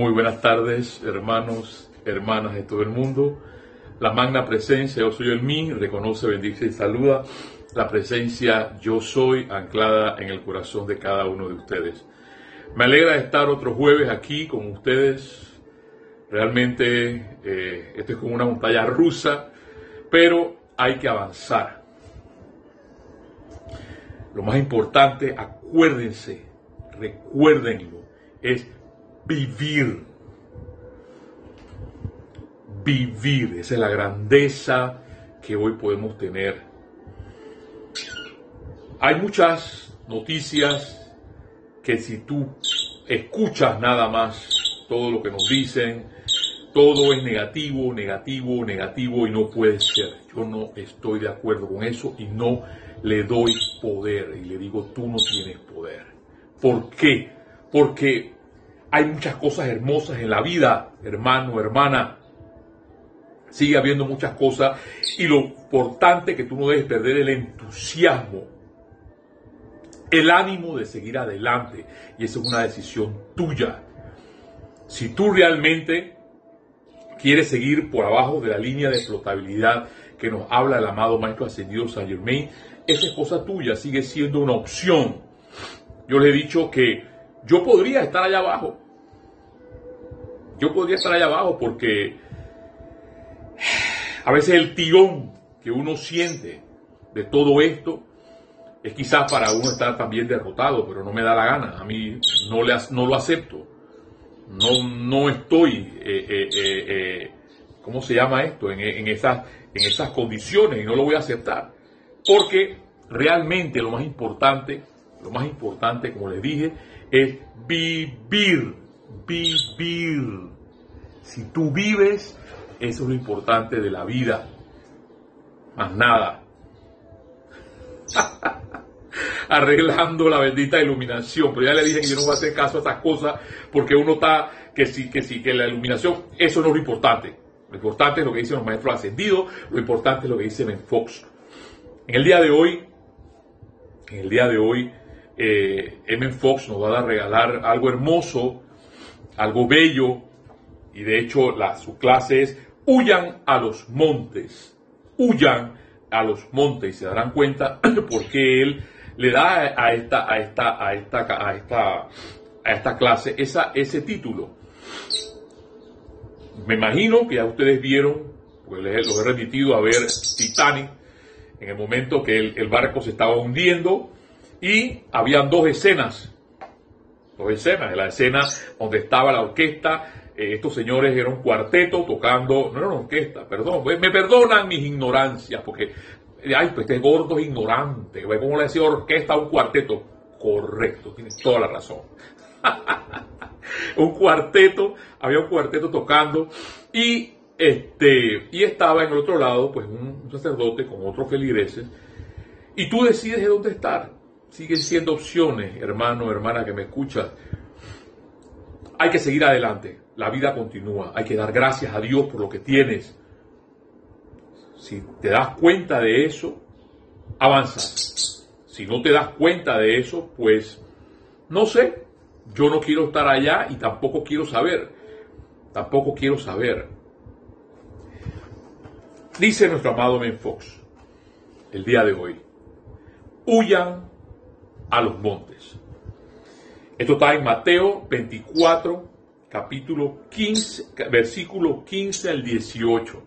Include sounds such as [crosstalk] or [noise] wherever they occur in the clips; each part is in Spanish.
Muy buenas tardes, hermanos, hermanas de todo el mundo. La magna presencia, yo soy el mí, reconoce, bendice y saluda la presencia yo soy anclada en el corazón de cada uno de ustedes. Me alegra estar otro jueves aquí con ustedes. Realmente eh, esto es como una montaña rusa, pero hay que avanzar. Lo más importante, acuérdense, recuérdenlo, es vivir. Vivir, esa es la grandeza que hoy podemos tener. Hay muchas noticias que si tú escuchas nada más todo lo que nos dicen, todo es negativo, negativo, negativo y no puede ser. Yo no estoy de acuerdo con eso y no le doy poder y le digo, tú no tienes poder. ¿Por qué? Porque hay muchas cosas hermosas en la vida, hermano, hermana. Sigue habiendo muchas cosas y lo importante es que tú no debes perder el entusiasmo, el ánimo de seguir adelante. Y esa es una decisión tuya. Si tú realmente quieres seguir por abajo de la línea de flotabilidad que nos habla el amado Maestro Ascendido San Germain, esa es cosa tuya, sigue siendo una opción. Yo le he dicho que yo podría estar allá abajo. Yo podría estar allá abajo porque a veces el tirón que uno siente de todo esto es quizás para uno estar también derrotado, pero no me da la gana. A mí no, le, no lo acepto. No, no estoy, eh, eh, eh, ¿cómo se llama esto? En, en, en esas condiciones y no lo voy a aceptar. Porque realmente lo más importante, lo más importante, como les dije, es vivir, vivir. Si tú vives, eso es lo importante de la vida. Más nada. [laughs] Arreglando la bendita iluminación. Pero ya le dije que yo no voy a hacer caso a estas cosas porque uno está, que sí, que sí, que la iluminación, eso no es lo importante. Lo importante es lo que dicen los maestros ascendidos, lo importante es lo que dice Ben Fox. En el día de hoy, en el día de hoy, eh. Fox nos va a regalar algo hermoso, algo bello, y de hecho la, su clase es huyan a los montes, huyan a los montes, y se darán cuenta [clears throat] porque él le da a esta, a esta, a esta, a esta, a esta clase esa, ese título. Me imagino que ya ustedes vieron, porque les, los he remitido a ver Titanic, en el momento que el, el barco se estaba hundiendo, y habían dos escenas, dos escenas, la escena donde estaba la orquesta, eh, estos señores eran un cuarteto tocando, no era una orquesta, perdón, me perdonan mis ignorancias, porque, ay, pues este gordo es ignorante, ¿cómo le decía orquesta un cuarteto? Correcto, tienes toda la razón. [laughs] un cuarteto, había un cuarteto tocando y este y estaba en el otro lado pues un sacerdote con otros feligreses y tú decides de dónde estar siguen siendo opciones, hermano, hermana que me escuchas. Hay que seguir adelante, la vida continúa, hay que dar gracias a Dios por lo que tienes. Si te das cuenta de eso, avanzas. Si no te das cuenta de eso, pues no sé, yo no quiero estar allá y tampoco quiero saber, tampoco quiero saber. Dice nuestro amado Ben Fox el día de hoy, huyan a los montes. Esto está en Mateo 24, capítulo 15, versículo 15 al 18.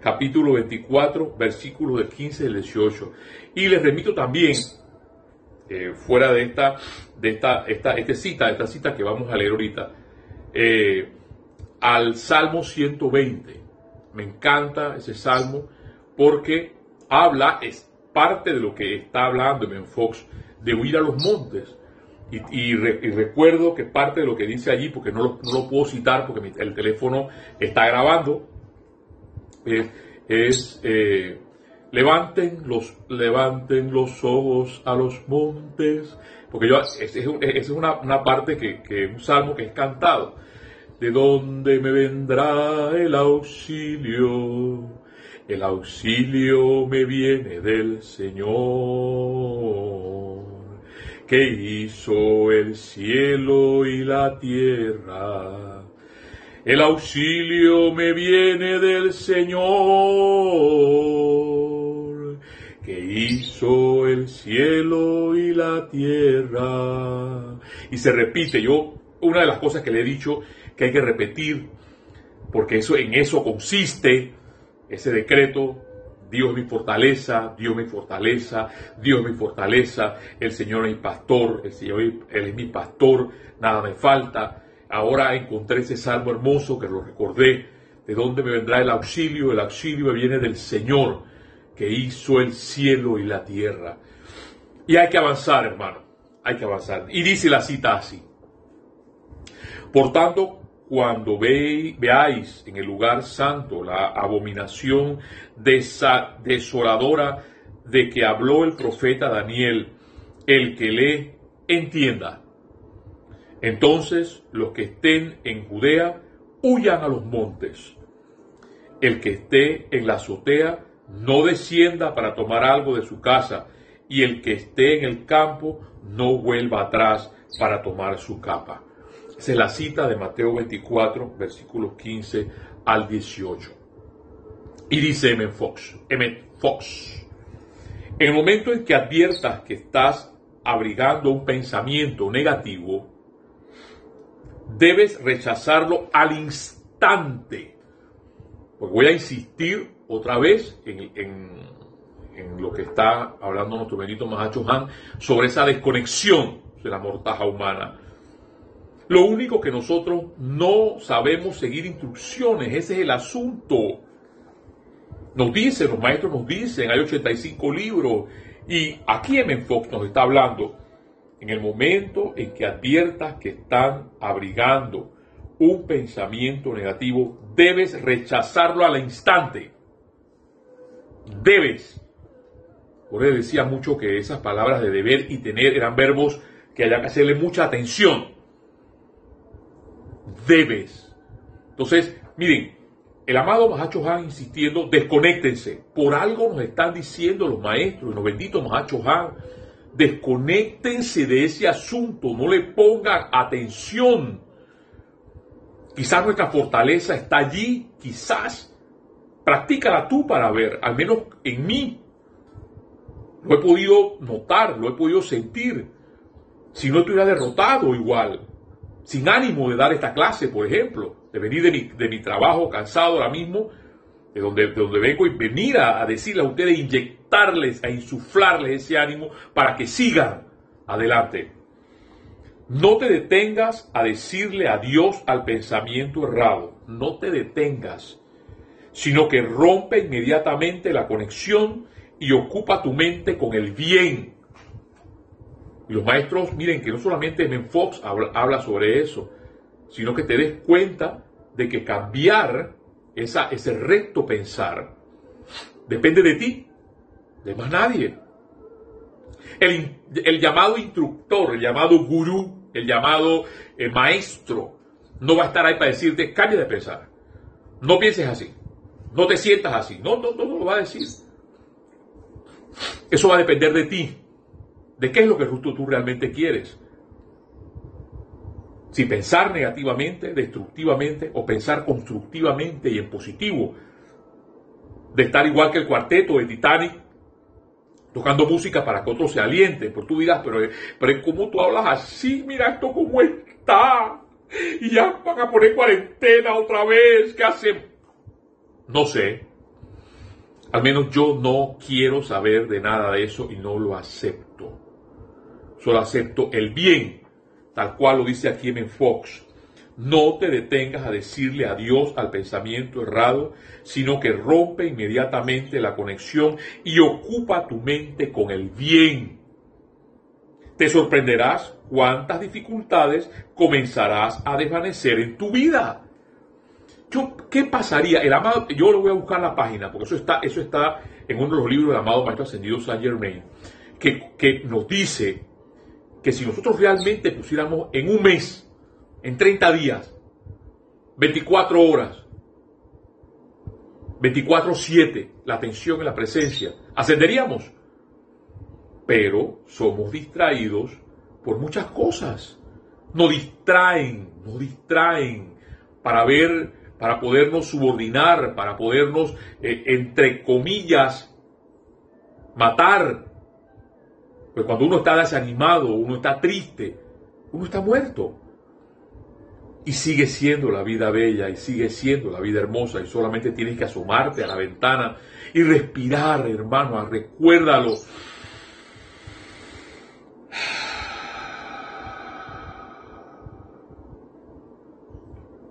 Capítulo 24, versículo del 15 al 18. Y les remito también, eh, fuera de esta, de esta cita, esta cita que vamos a leer ahorita, eh, al Salmo 120. Me encanta ese salmo porque habla, es parte de lo que está hablando en Fox de huir a los montes. Y, recuerdo que parte de lo que dice allí, porque no lo, puedo citar porque el teléfono está grabando, es, eh, levanten, los, levanten los ojos a los montes, porque yo, es, una, una, parte que, que, un salmo que es cantado. ¿De dónde me vendrá el auxilio? El auxilio me viene del Señor que hizo el cielo y la tierra. El auxilio me viene del Señor, que hizo el cielo y la tierra. Y se repite, yo, una de las cosas que le he dicho que hay que repetir, porque eso, en eso consiste ese decreto, Dios mi fortaleza, Dios mi fortaleza, Dios mi fortaleza, el Señor es mi pastor, el Señor Él es mi pastor, nada me falta. Ahora encontré ese salmo hermoso que lo recordé, de dónde me vendrá el auxilio, el auxilio viene del Señor, que hizo el cielo y la tierra. Y hay que avanzar, hermano, hay que avanzar. Y dice la cita así. Por tanto, cuando veáis en el lugar santo la abominación desoladora de que habló el profeta Daniel, el que lee, entienda. Entonces los que estén en Judea huyan a los montes. El que esté en la azotea no descienda para tomar algo de su casa, y el que esté en el campo no vuelva atrás para tomar su capa. Es la cita de Mateo 24, versículos 15 al 18. Y dice M. Fox. Fox, en el momento en que adviertas que estás abrigando un pensamiento negativo, debes rechazarlo al instante. Pues voy a insistir otra vez en, lo que está hablando nuestro bendito Mahacho Han sobre esa desconexión de la mortaja humana lo único que nosotros no sabemos seguir instrucciones, ese es el asunto. Nos dicen, los maestros nos dicen, hay 85 libros, y aquí en Fox nos está hablando, en el momento en que adviertas que están abrigando un pensamiento negativo, debes rechazarlo al instante. Debes. Por eso decía mucho que esas palabras de deber y tener eran verbos que haya que hacerle mucha atención debes. Entonces, miren, el amado Mahacho Han insistiendo, desconéctense. Por algo nos están diciendo los maestros, los benditos Mahacho Han, desconéctense de ese asunto, no le pongan atención. Quizás nuestra fortaleza está allí, quizás. Practícala tú para ver, al menos en mí. Lo he podido notar, lo he podido sentir. Si no estuviera derrotado igual sin ánimo de dar esta clase, por ejemplo, de venir de mi, trabajo cansado ahora mismo, de donde, donde vengo y venir a, a decirles a ustedes, inyectarles, a insuflarles ese ánimo para que sigan adelante. No te detengas a decirle adiós al pensamiento errado, no te detengas, sino que rompe inmediatamente la conexión y ocupa tu mente con el bien y los maestros, miren que no solamente Men Fox habla, sobre eso, sino que te des cuenta de que cambiar esa, ese recto pensar depende de ti, de más nadie. El, el llamado instructor, el llamado gurú, el llamado eh, maestro, no va a estar ahí para decirte, cambia de pensar. No pienses así. No te sientas así. No, no, no, no lo va a decir. Eso va a depender de ti de qué es lo que tú, realmente quieres. Si pensar negativamente, destructivamente o pensar constructivamente y en positivo. De estar igual que el cuarteto de Titanic, tocando música para que otros se alienten. Por tú dirás, pero, pero ¿cómo tú hablas así? Mira esto cómo está. Y ya van a poner cuarentena otra vez. ¿Qué hacen? No sé. Al menos yo no quiero saber de nada de eso y no lo acepto solo acepto el bien, tal cual lo dice aquí en Fox. No te detengas a decirle adiós al pensamiento errado, sino que rompe inmediatamente la conexión y ocupa tu mente con el bien. Te sorprenderás cuántas dificultades comenzarás a desvanecer en tu vida. Yo, ¿Qué pasaría? El amado, yo lo voy a buscar la página, porque eso está, eso está en uno de los libros del amado Maestro Ascendido Saint Germain, que, que nos dice que si nosotros realmente pusiéramos en un mes, en 30 días, 24 horas, 24-7, la atención y la presencia, ascenderíamos. Pero somos distraídos por muchas cosas. Nos distraen, nos distraen para ver, para podernos subordinar, para podernos, eh, entre comillas, matar. Pues cuando uno está desanimado, uno está triste, uno está muerto. Y sigue siendo la vida bella y sigue siendo la vida hermosa y solamente tienes que asomarte a la ventana y respirar, hermano, recuérdalo.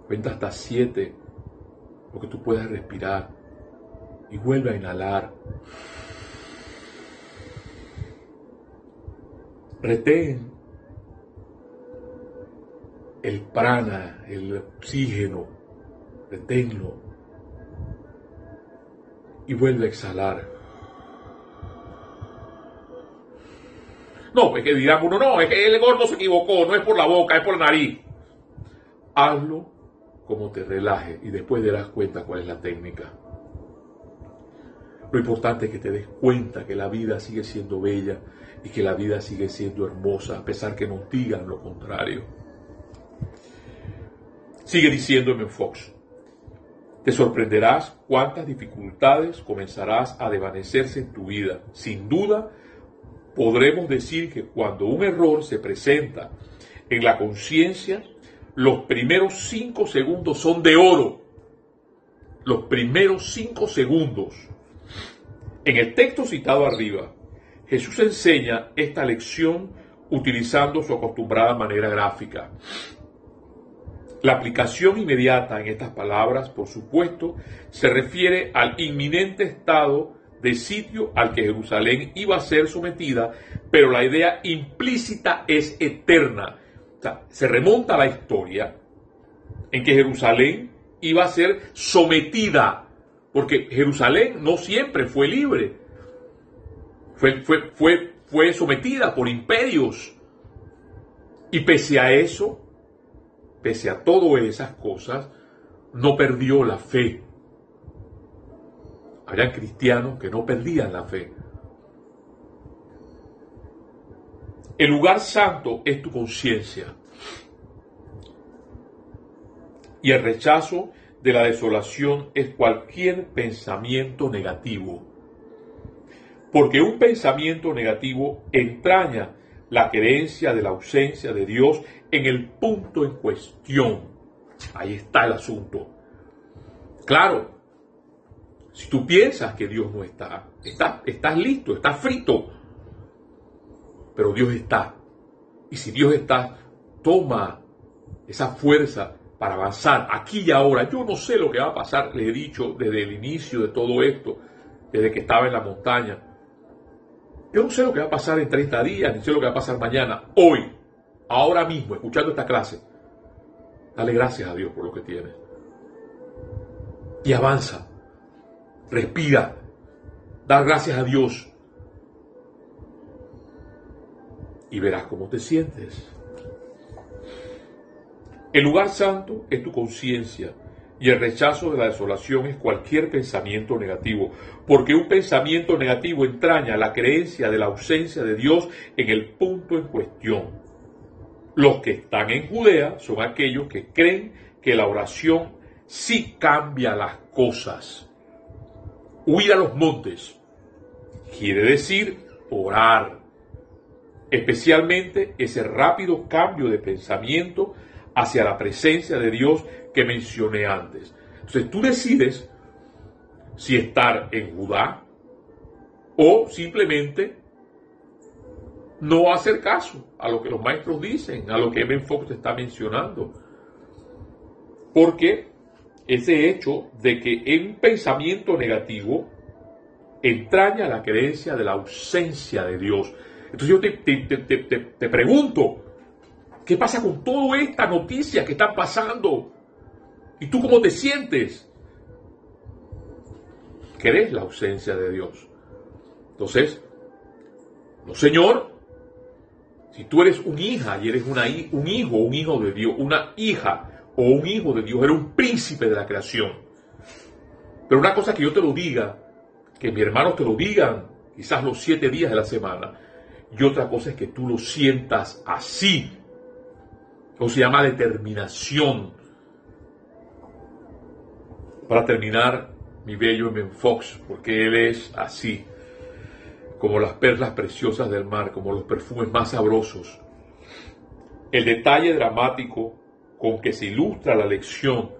Cuenta hasta siete, porque tú puedas respirar y vuelve a inhalar. Retén el prana, el oxígeno, reténlo y vuelve a exhalar. No, es que dirán uno, no, es que el gordo se equivocó, no es por la boca, es por la nariz. Hazlo como te relaje y después te das cuenta cuál es la técnica. Lo importante es que te des cuenta que la vida sigue siendo bella y que la vida sigue siendo hermosa, a pesar que nos digan lo contrario. Sigue diciéndome Fox. Te sorprenderás cuántas dificultades comenzarás a desvanecerse en tu vida. Sin duda, podremos decir que cuando un error se presenta en la conciencia, los primeros cinco segundos son de oro. Los primeros cinco segundos. En el texto citado arriba, Jesús enseña esta lección utilizando su acostumbrada manera gráfica. La aplicación inmediata en estas palabras, por supuesto, se refiere al inminente estado de sitio al que Jerusalén iba a ser sometida, pero la idea implícita es eterna se remonta a la historia en que Jerusalén iba a ser sometida, porque Jerusalén no siempre fue libre, fue, fue, fue, fue sometida por imperios. Y pese a eso, pese a todas esas cosas, no perdió la fe. Había cristianos que no perdían la fe. El lugar santo es tu conciencia. Y el rechazo de la desolación es cualquier pensamiento negativo. Porque un pensamiento negativo entraña la creencia de la ausencia de Dios en el punto en cuestión. Ahí está el asunto. Claro, si tú piensas que Dios no está, estás, listo, estás frito pero Dios está. Y si Dios está, toma esa fuerza para avanzar aquí y ahora. Yo no sé lo que va a pasar, le he dicho desde el inicio de todo esto, desde que estaba en la montaña. Yo no sé lo que va a pasar en 30 días, ni sé lo que va a pasar mañana, hoy, ahora mismo, escuchando esta clase. Dale gracias a Dios por lo que tienes. Y avanza. Respira. Da gracias a Dios y verás cómo te sientes. El lugar santo es tu conciencia y el rechazo de la desolación es cualquier pensamiento negativo, porque un pensamiento negativo entraña la creencia de la ausencia de Dios en el punto en cuestión. Los que están en Judea son aquellos que creen que la oración sí cambia las cosas. Huir a los montes quiere decir orar, especialmente ese rápido cambio de pensamiento hacia la presencia de Dios que mencioné antes. Entonces tú decides si estar en Judá o simplemente no hacer caso a lo que los maestros dicen, a lo que M. Fox está mencionando. Porque ese hecho de que en pensamiento negativo entraña la creencia de la ausencia de Dios. Entonces yo te, pregunto, ¿qué pasa con toda esta noticia que está pasando? ¿Y tú cómo te sientes? ¿Crees la ausencia de Dios? Entonces, no señor, si tú eres un hija y eres un hijo, un hijo de Dios, una hija o un hijo de Dios, eres un príncipe de la creación. Pero una cosa que yo te lo diga, que mis hermanos te lo digan, quizás los siete días de la semana, y otra cosa es que tú lo sientas así. O se llama determinación. Para terminar, mi bello M. Fox, porque él es así, como las perlas preciosas del mar, como los perfumes más sabrosos. El detalle dramático con que se ilustra la lección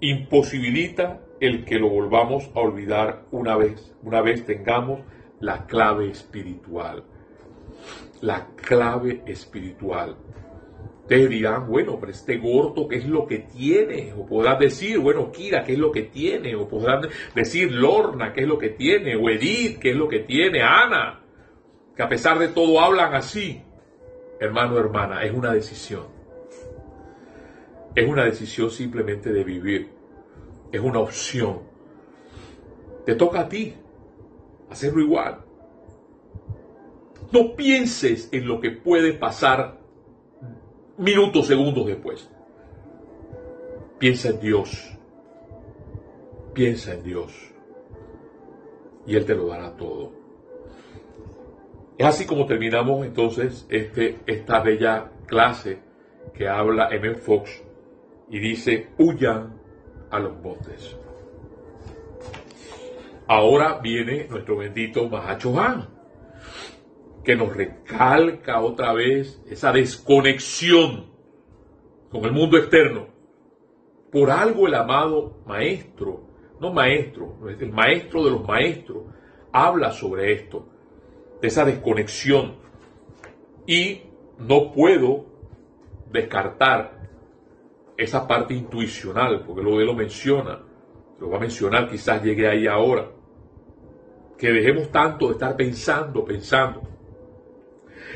imposibilita el que lo volvamos a olvidar una vez, una vez tengamos la clave espiritual. La clave espiritual. Ustedes dirán, bueno, pero este gordo, ¿qué es lo que tiene? O podrán decir, bueno, Kira, ¿qué es lo que tiene? O podrán decir, Lorna, ¿qué es lo que tiene? O Edith, ¿qué es lo que tiene? Ana, que a pesar de todo hablan así. Hermano, hermana, es una decisión. Es una decisión simplemente de vivir. Es una opción. Te toca a ti hacerlo igual. No pienses en lo que puede pasar minutos, segundos después. Piensa en Dios. Piensa en Dios. Y Él te lo dará todo. Es así como terminamos entonces este, esta bella clase que habla M. Fox y dice, huyan a los botes. Ahora viene nuestro bendito Mahacho Han que nos recalca otra vez esa desconexión con el mundo externo. Por algo el amado maestro, no maestro, el maestro de los maestros, habla sobre esto, de esa desconexión. Y no puedo descartar esa parte intuicional, porque lo de lo menciona, lo va a mencionar, quizás llegue ahí ahora. Que dejemos tanto de estar pensando, pensando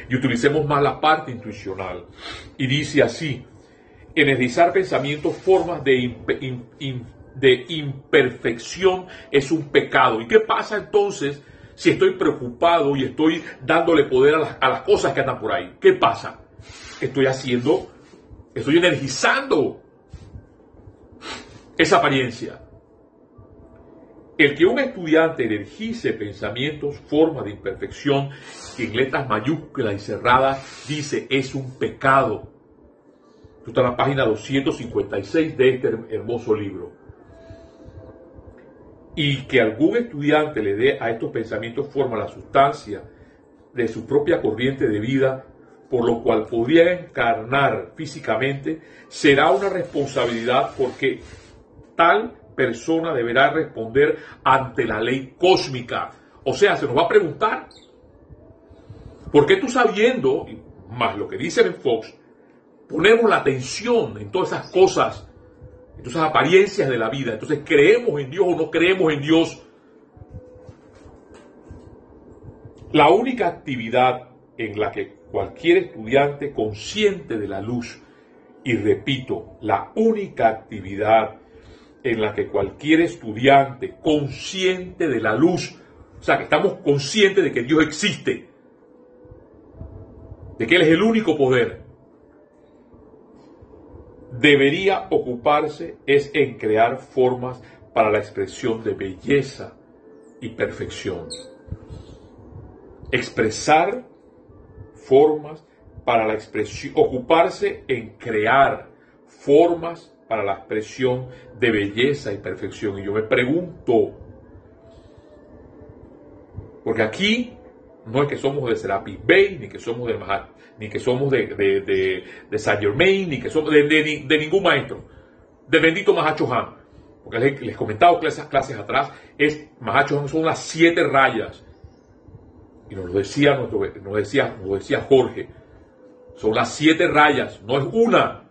y utilicemos más la parte intuicional. Y dice así, energizar pensamientos, formas de, de imperfección es un pecado. ¿Y qué pasa entonces si estoy preocupado y estoy dándole poder a las, a las cosas que andan por ahí? ¿Qué pasa? Estoy haciendo, estoy energizando esa apariencia. El que un estudiante energice pensamientos, formas de imperfección, que en letras mayúsculas y cerradas dice es un pecado. Esto está en la página 256 de este hermoso libro. Y que algún estudiante le dé a estos pensamientos forma la sustancia de su propia corriente de vida, por lo cual podría encarnar físicamente, será una responsabilidad porque tal persona deberá responder ante la ley cósmica. O sea, se nos va a preguntar, ¿por qué tú sabiendo, más lo que dice Ben Fox, ponemos la atención en todas esas cosas, en todas esas apariencias de la vida? Entonces, ¿creemos en Dios o no creemos en Dios? La única actividad en la que cualquier estudiante consciente de la luz, y repito, la única actividad en la que cualquier estudiante consciente de la luz, o sea, que estamos conscientes de que Dios existe, de que Él es el único poder, debería ocuparse es en crear formas para la expresión de belleza y perfección. Expresar formas para la expresión, ocuparse en crear formas para la expresión de belleza y perfección. Y yo me pregunto, porque aquí no es que somos de Serapis Bay, ni que somos de Mahat, ni que somos de, de, de, Saint Germain, ni que somos de, de, ningún maestro, del bendito Mahacho Han. Porque les, les comentaba esas clases atrás, es Mahacho Han son las siete rayas. Y nos lo decía, nos nos decía, nos decía Jorge, son las siete rayas, no es una,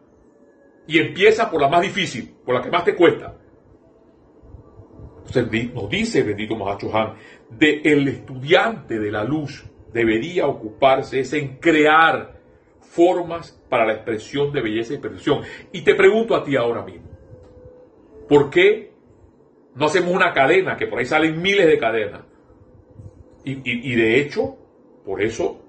y empieza por la más difícil, por la que más te cuesta. Entonces nos dice bendito Mahacho Han, de el estudiante de la luz debería ocuparse es en crear formas para la expresión de belleza y perfección. Y te pregunto a ti ahora mismo, ¿por qué no hacemos una cadena, que por ahí salen miles de cadenas? Y, de hecho, por eso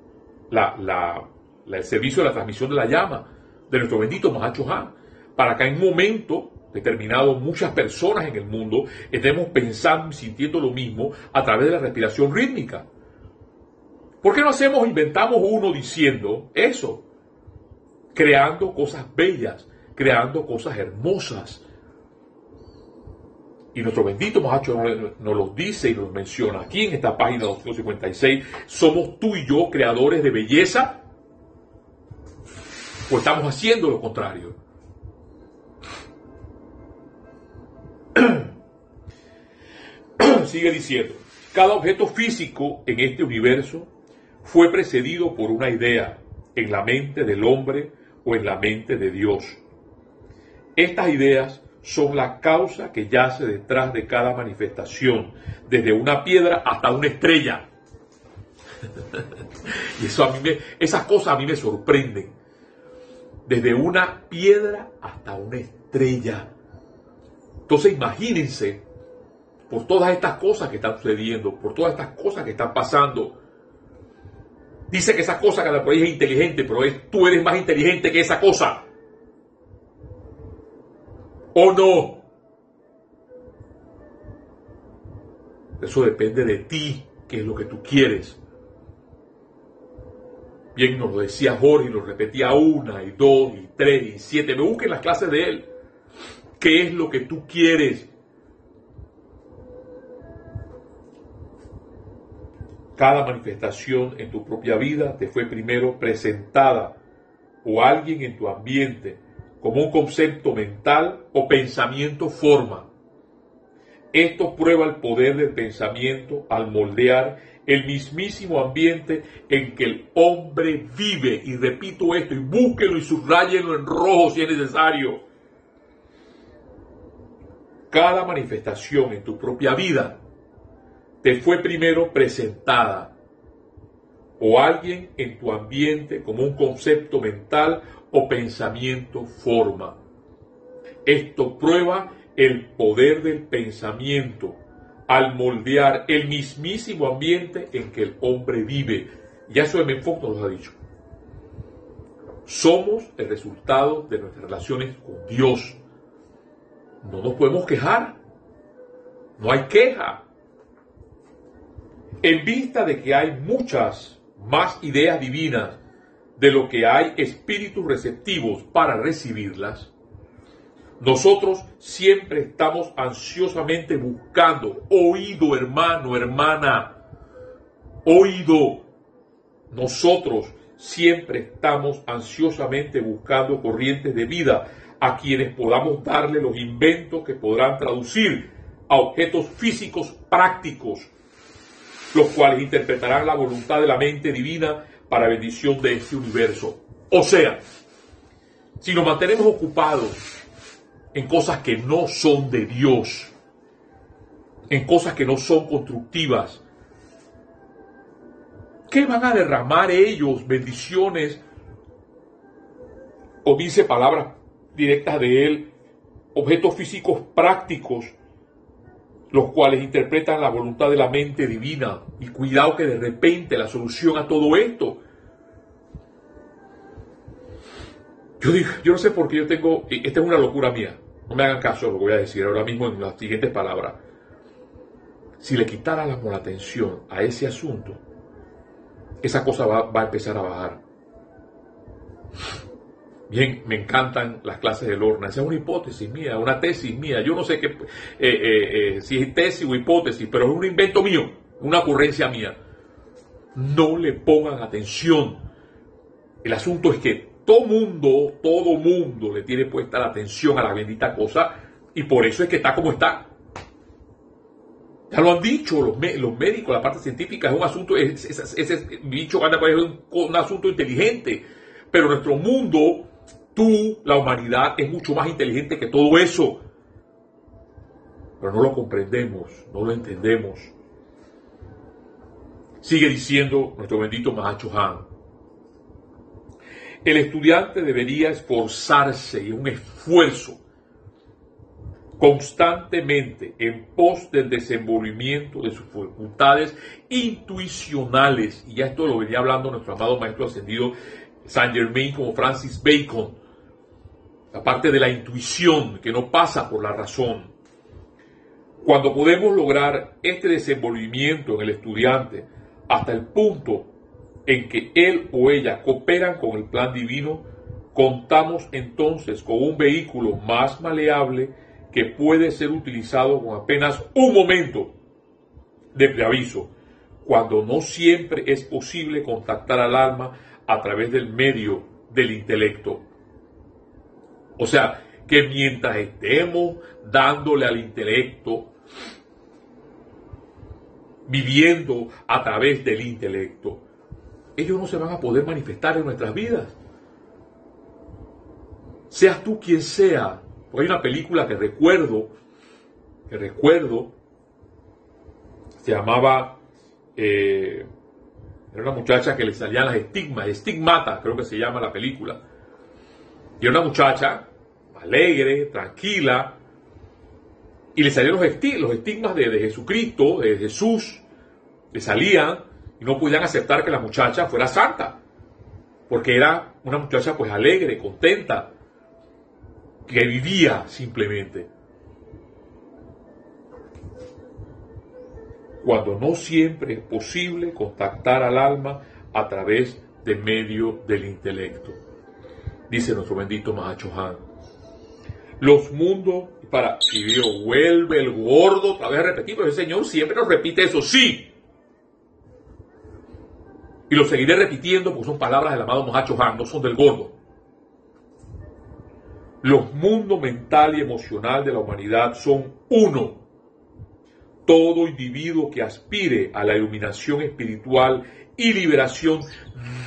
el servicio de la transmisión de la llama de nuestro bendito Mahacho Han para que en un momento determinado muchas personas en el mundo estemos pensando y sintiendo lo mismo a través de la respiración rítmica. ¿Por qué no hacemos, inventamos uno diciendo eso? Creando cosas bellas, creando cosas hermosas. Y nuestro bendito Mahacho nos lo dice y nos menciona aquí en esta página 256. Somos tú y yo creadores de belleza. Pues estamos haciendo lo contrario. Sigue diciendo, cada objeto físico en este universo fue precedido por una idea en la mente del hombre o en la mente de Dios. Estas ideas son la causa que yace detrás de cada manifestación, desde una piedra hasta una estrella. [laughs] y eso a mí me, esas cosas a mí me sorprenden. Desde una piedra hasta una estrella. Entonces imagínense por todas estas cosas que están sucediendo, por todas estas cosas que están pasando. Dice que esa cosa que ahí es inteligente, pero es, tú eres más inteligente que esa cosa. ¿O no? Eso depende de ti, qué es lo que tú quieres. Bien, nos lo decía Jorge y lo repetía una y dos y tres y siete. Me busquen las clases de él. ¿Qué es lo que tú quieres? Cada manifestación en tu propia vida te fue primero presentada o alguien en tu ambiente como un concepto mental o pensamiento forma. Esto prueba el poder del pensamiento al moldear el mismísimo ambiente en que el hombre vive. Y repito esto, y búsquelo y subrayenlo en rojo si es necesario. Cada manifestación en tu propia vida te fue primero presentada o alguien en tu ambiente como un concepto mental o pensamiento forma. Esto prueba el poder del pensamiento al moldear el mismísimo ambiente en que el hombre vive. Ya eso de Menfoc nos lo ha dicho. Somos el resultado de nuestras relaciones con Dios. No nos podemos quejar. No hay queja. En vista de que hay muchas más ideas divinas de lo que hay espíritus receptivos para recibirlas, nosotros siempre estamos ansiosamente buscando, oído hermano, hermana, oído. Nosotros siempre estamos ansiosamente buscando corrientes de vida a quienes podamos darle los inventos que podrán traducir a objetos físicos prácticos, los cuales interpretarán la voluntad de la mente divina para bendición de este universo. O sea, si nos mantenemos ocupados en cosas que no son de Dios, en cosas que no son constructivas, ¿qué van a derramar ellos? Bendiciones, o dice palabras directas de Él, objetos físicos prácticos, los cuales interpretan la voluntad de la mente divina. Y cuidado que de repente la solución a todo esto. Yo digo, yo no sé por qué yo tengo, esta es una locura mía, no me hagan caso lo que voy a decir ahora mismo en las siguientes palabras. Si le quitáramos la atención a ese asunto, esa cosa va, va a empezar a bajar. Bien, me encantan las clases de Lorna. Esa es una hipótesis mía, una tesis mía. Yo no sé qué, eh, eh, eh, si es tesis o hipótesis, pero es un invento mío, una ocurrencia mía. No le pongan atención. El asunto es que todo mundo, todo mundo le tiene puesta la atención a la bendita cosa y por eso es que está como está. Ya lo han dicho los, médicos, la parte científica, es un asunto, ese dicho es un, un asunto inteligente, pero nuestro mundo Tú, la humanidad, es mucho más inteligente que todo eso. Pero no lo comprendemos, no lo entendemos. Sigue diciendo nuestro bendito Mahacho Han. El estudiante debería esforzarse y un esfuerzo constantemente en pos del desenvolvimiento de sus facultades intuicionales. Y ya esto lo venía hablando nuestro amado maestro ascendido Saint Germain como Francis Bacon la parte de la intuición que no pasa por la razón. Cuando podemos lograr este desenvolvimiento en el estudiante hasta el punto en que él o ella cooperan con el plan divino, contamos entonces con un vehículo más maleable que puede ser utilizado con apenas un momento de preaviso, cuando no siempre es posible contactar al alma a través del medio del intelecto. O sea, que mientras estemos dándole al intelecto, viviendo a través del intelecto, ellos no se van a poder manifestar en nuestras vidas. Seas tú quien sea. hay una película que recuerdo, que recuerdo, se llamaba, eh, era una muchacha que le salían las estigmas, estigmata, creo que se llama la película. Y una muchacha alegre, tranquila, y le salían los, estigmas de, de Jesucristo, de Jesús, le salían y no podían aceptar que la muchacha fuera santa, porque era una muchacha pues alegre, contenta, que vivía simplemente. Cuando no siempre es posible contactar al alma a través de medio del intelecto, dice nuestro bendito Mahacho Han. Los mundos, para, si Dios vuelve el gordo, otra vez repetir, el Señor siempre nos repite eso, sí, y lo seguiré repitiendo porque son palabras del amado Mohacho Han, no son del gordo. Los mundos mental y emocional de la humanidad son uno. Todo individuo que aspire a la iluminación espiritual y liberación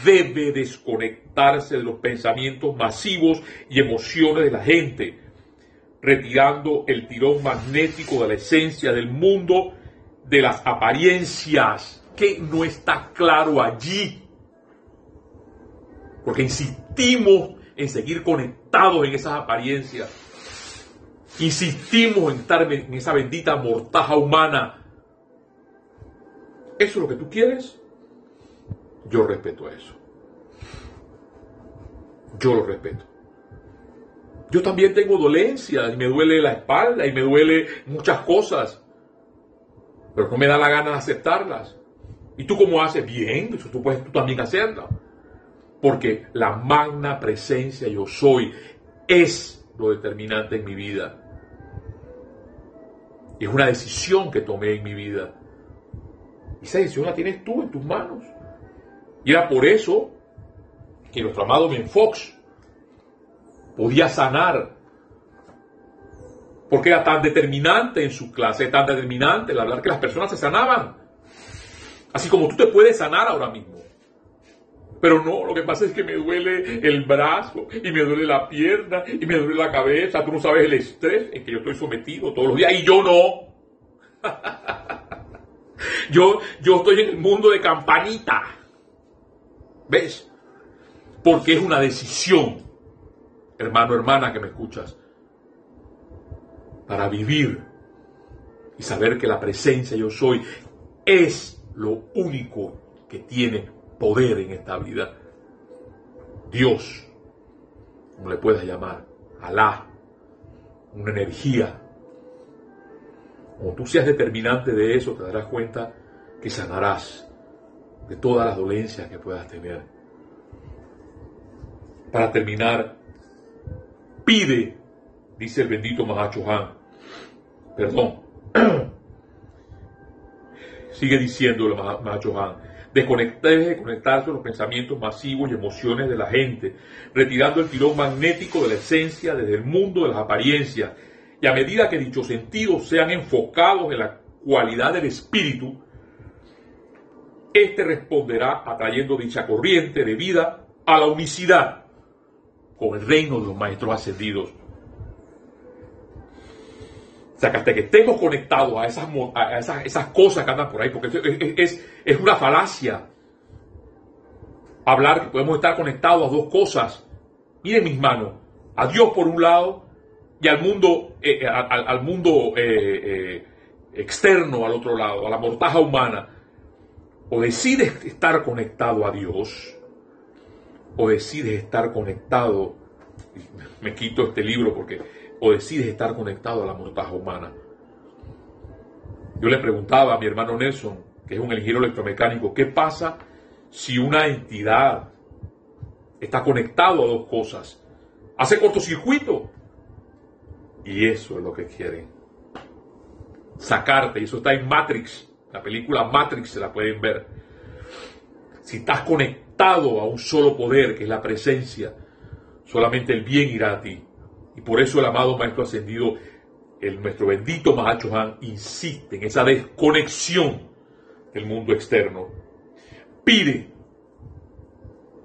debe desconectarse de los pensamientos masivos y emociones de la gente, retirando el tirón magnético de la esencia del mundo de las apariencias que no está claro allí? Porque insistimos en seguir conectados en esas apariencias. Insistimos en estar en esa bendita mortaja humana. ¿Eso es lo que tú quieres? Yo respeto eso. Yo lo respeto. Yo también tengo dolencias y me duele la espalda y me duele muchas cosas. Pero no me da la gana de aceptarlas. ¿Y tú cómo haces? Bien, eso tú puedes tú también hacerlo. Porque la magna presencia yo soy es lo determinante en mi vida. Es una decisión que tomé en mi vida. Y esa decisión la tienes tú en tus manos. Y era por eso que nuestro amado Ben Fox podía sanar. Porque era tan determinante en su clase, tan determinante el hablar que las personas se sanaban. Así como tú te puedes sanar ahora mismo. Pero no, lo que pasa es que me duele el brazo y me duele la pierna y me duele la cabeza. Tú no sabes el estrés en que yo estoy sometido todos los días y yo no. [laughs] yo, yo estoy en el mundo de campanita. ¿Ves? Porque es una decisión, hermano, hermana que me escuchas, para vivir y saber que la presencia yo soy es lo único que tiene poder en esta vida. Dios, como le puedas llamar, Alá, una energía. Como tú seas determinante de eso, te darás cuenta que sanarás de todas las dolencias que puedas tener. Para terminar, pide, dice el bendito Mahacho perdón, [clears throat] Sigue diciendo el Han. Desconectarse, conectarse con los pensamientos masivos y emociones de la gente, retirando el tirón magnético de la esencia desde el mundo de las apariencias. Y a medida que dichos sentidos sean enfocados en la cualidad del espíritu, éste responderá atrayendo dicha corriente de vida a la unicidad con el reino de los maestros ascendidos. O sea, que hasta que estemos conectados a esas, a esas, cosas que andan por ahí, porque es, es, una falacia hablar que podemos estar conectados a dos cosas. Miren mis manos, a Dios por un lado y al mundo, eh, eh, al, mundo eh, externo al otro lado, a la mortaja humana. O decides estar conectado a Dios, o decides estar conectado, me quito este libro porque o decides estar conectado a la mortaja humana. Yo le preguntaba a mi hermano Nelson, que es un ingeniero electromecánico, ¿qué pasa si una entidad está conectado a dos cosas, hace cortocircuito. Y eso es lo que quieren. Sacarte, y eso está en Matrix, la película Matrix se la pueden ver. Si estás conectado a un solo poder, que es la presencia, solamente el bien irá a ti. Y por eso el amado Maestro Ascendido, el nuestro bendito Mahacho Han, insiste en esa desconexión del mundo externo. Pide,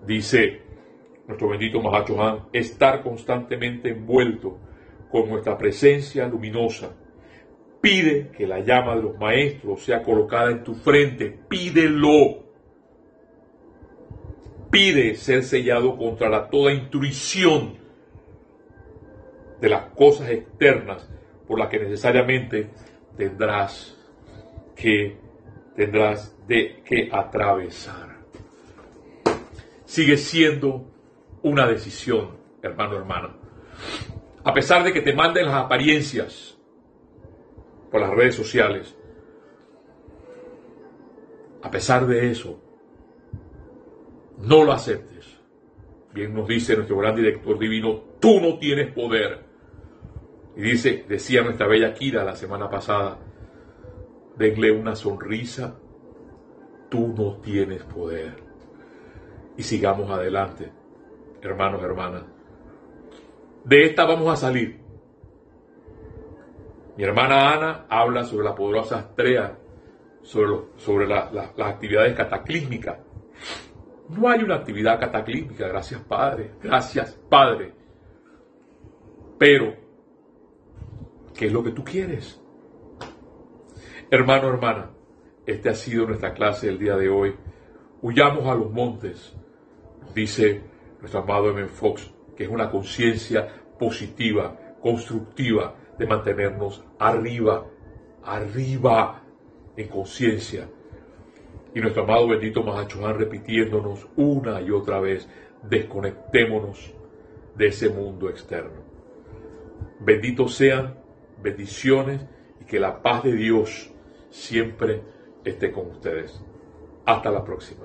dice nuestro bendito Mahacho Han, estar constantemente envuelto con nuestra presencia luminosa. Pide que la llama de los maestros sea colocada en tu frente. Pídelo. Pide ser sellado contra la toda intrusión de las cosas externas por las que necesariamente tendrás que tendrás de que atravesar. Sigue siendo una decisión, hermano, hermana. A pesar de que te manden las apariencias por las redes sociales, a pesar de eso, no lo aceptes. Bien nos dice nuestro gran director divino, tú no tienes poder. Y dice, decía nuestra bella Kira la semana pasada, denle una sonrisa, tú no tienes poder. Y sigamos adelante, hermanos, hermanas. De esta vamos a salir. Mi hermana Ana habla sobre la poderosa estrella, sobre, las actividades cataclísmicas. No hay una actividad cataclísmica, gracias Padre, gracias Padre. Pero, ¿qué es lo que tú quieres? Hermano, hermana, esta ha sido nuestra clase del día de hoy. Huyamos a los montes, dice nuestro amado M. Fox, que es una conciencia positiva, constructiva, de mantenernos arriba, arriba en conciencia y nuestro amado bendito Mahachohan repitiéndonos una y otra vez, desconectémonos de ese mundo externo. Benditos sean, bendiciones y que la paz de Dios siempre esté con ustedes. Hasta la próxima.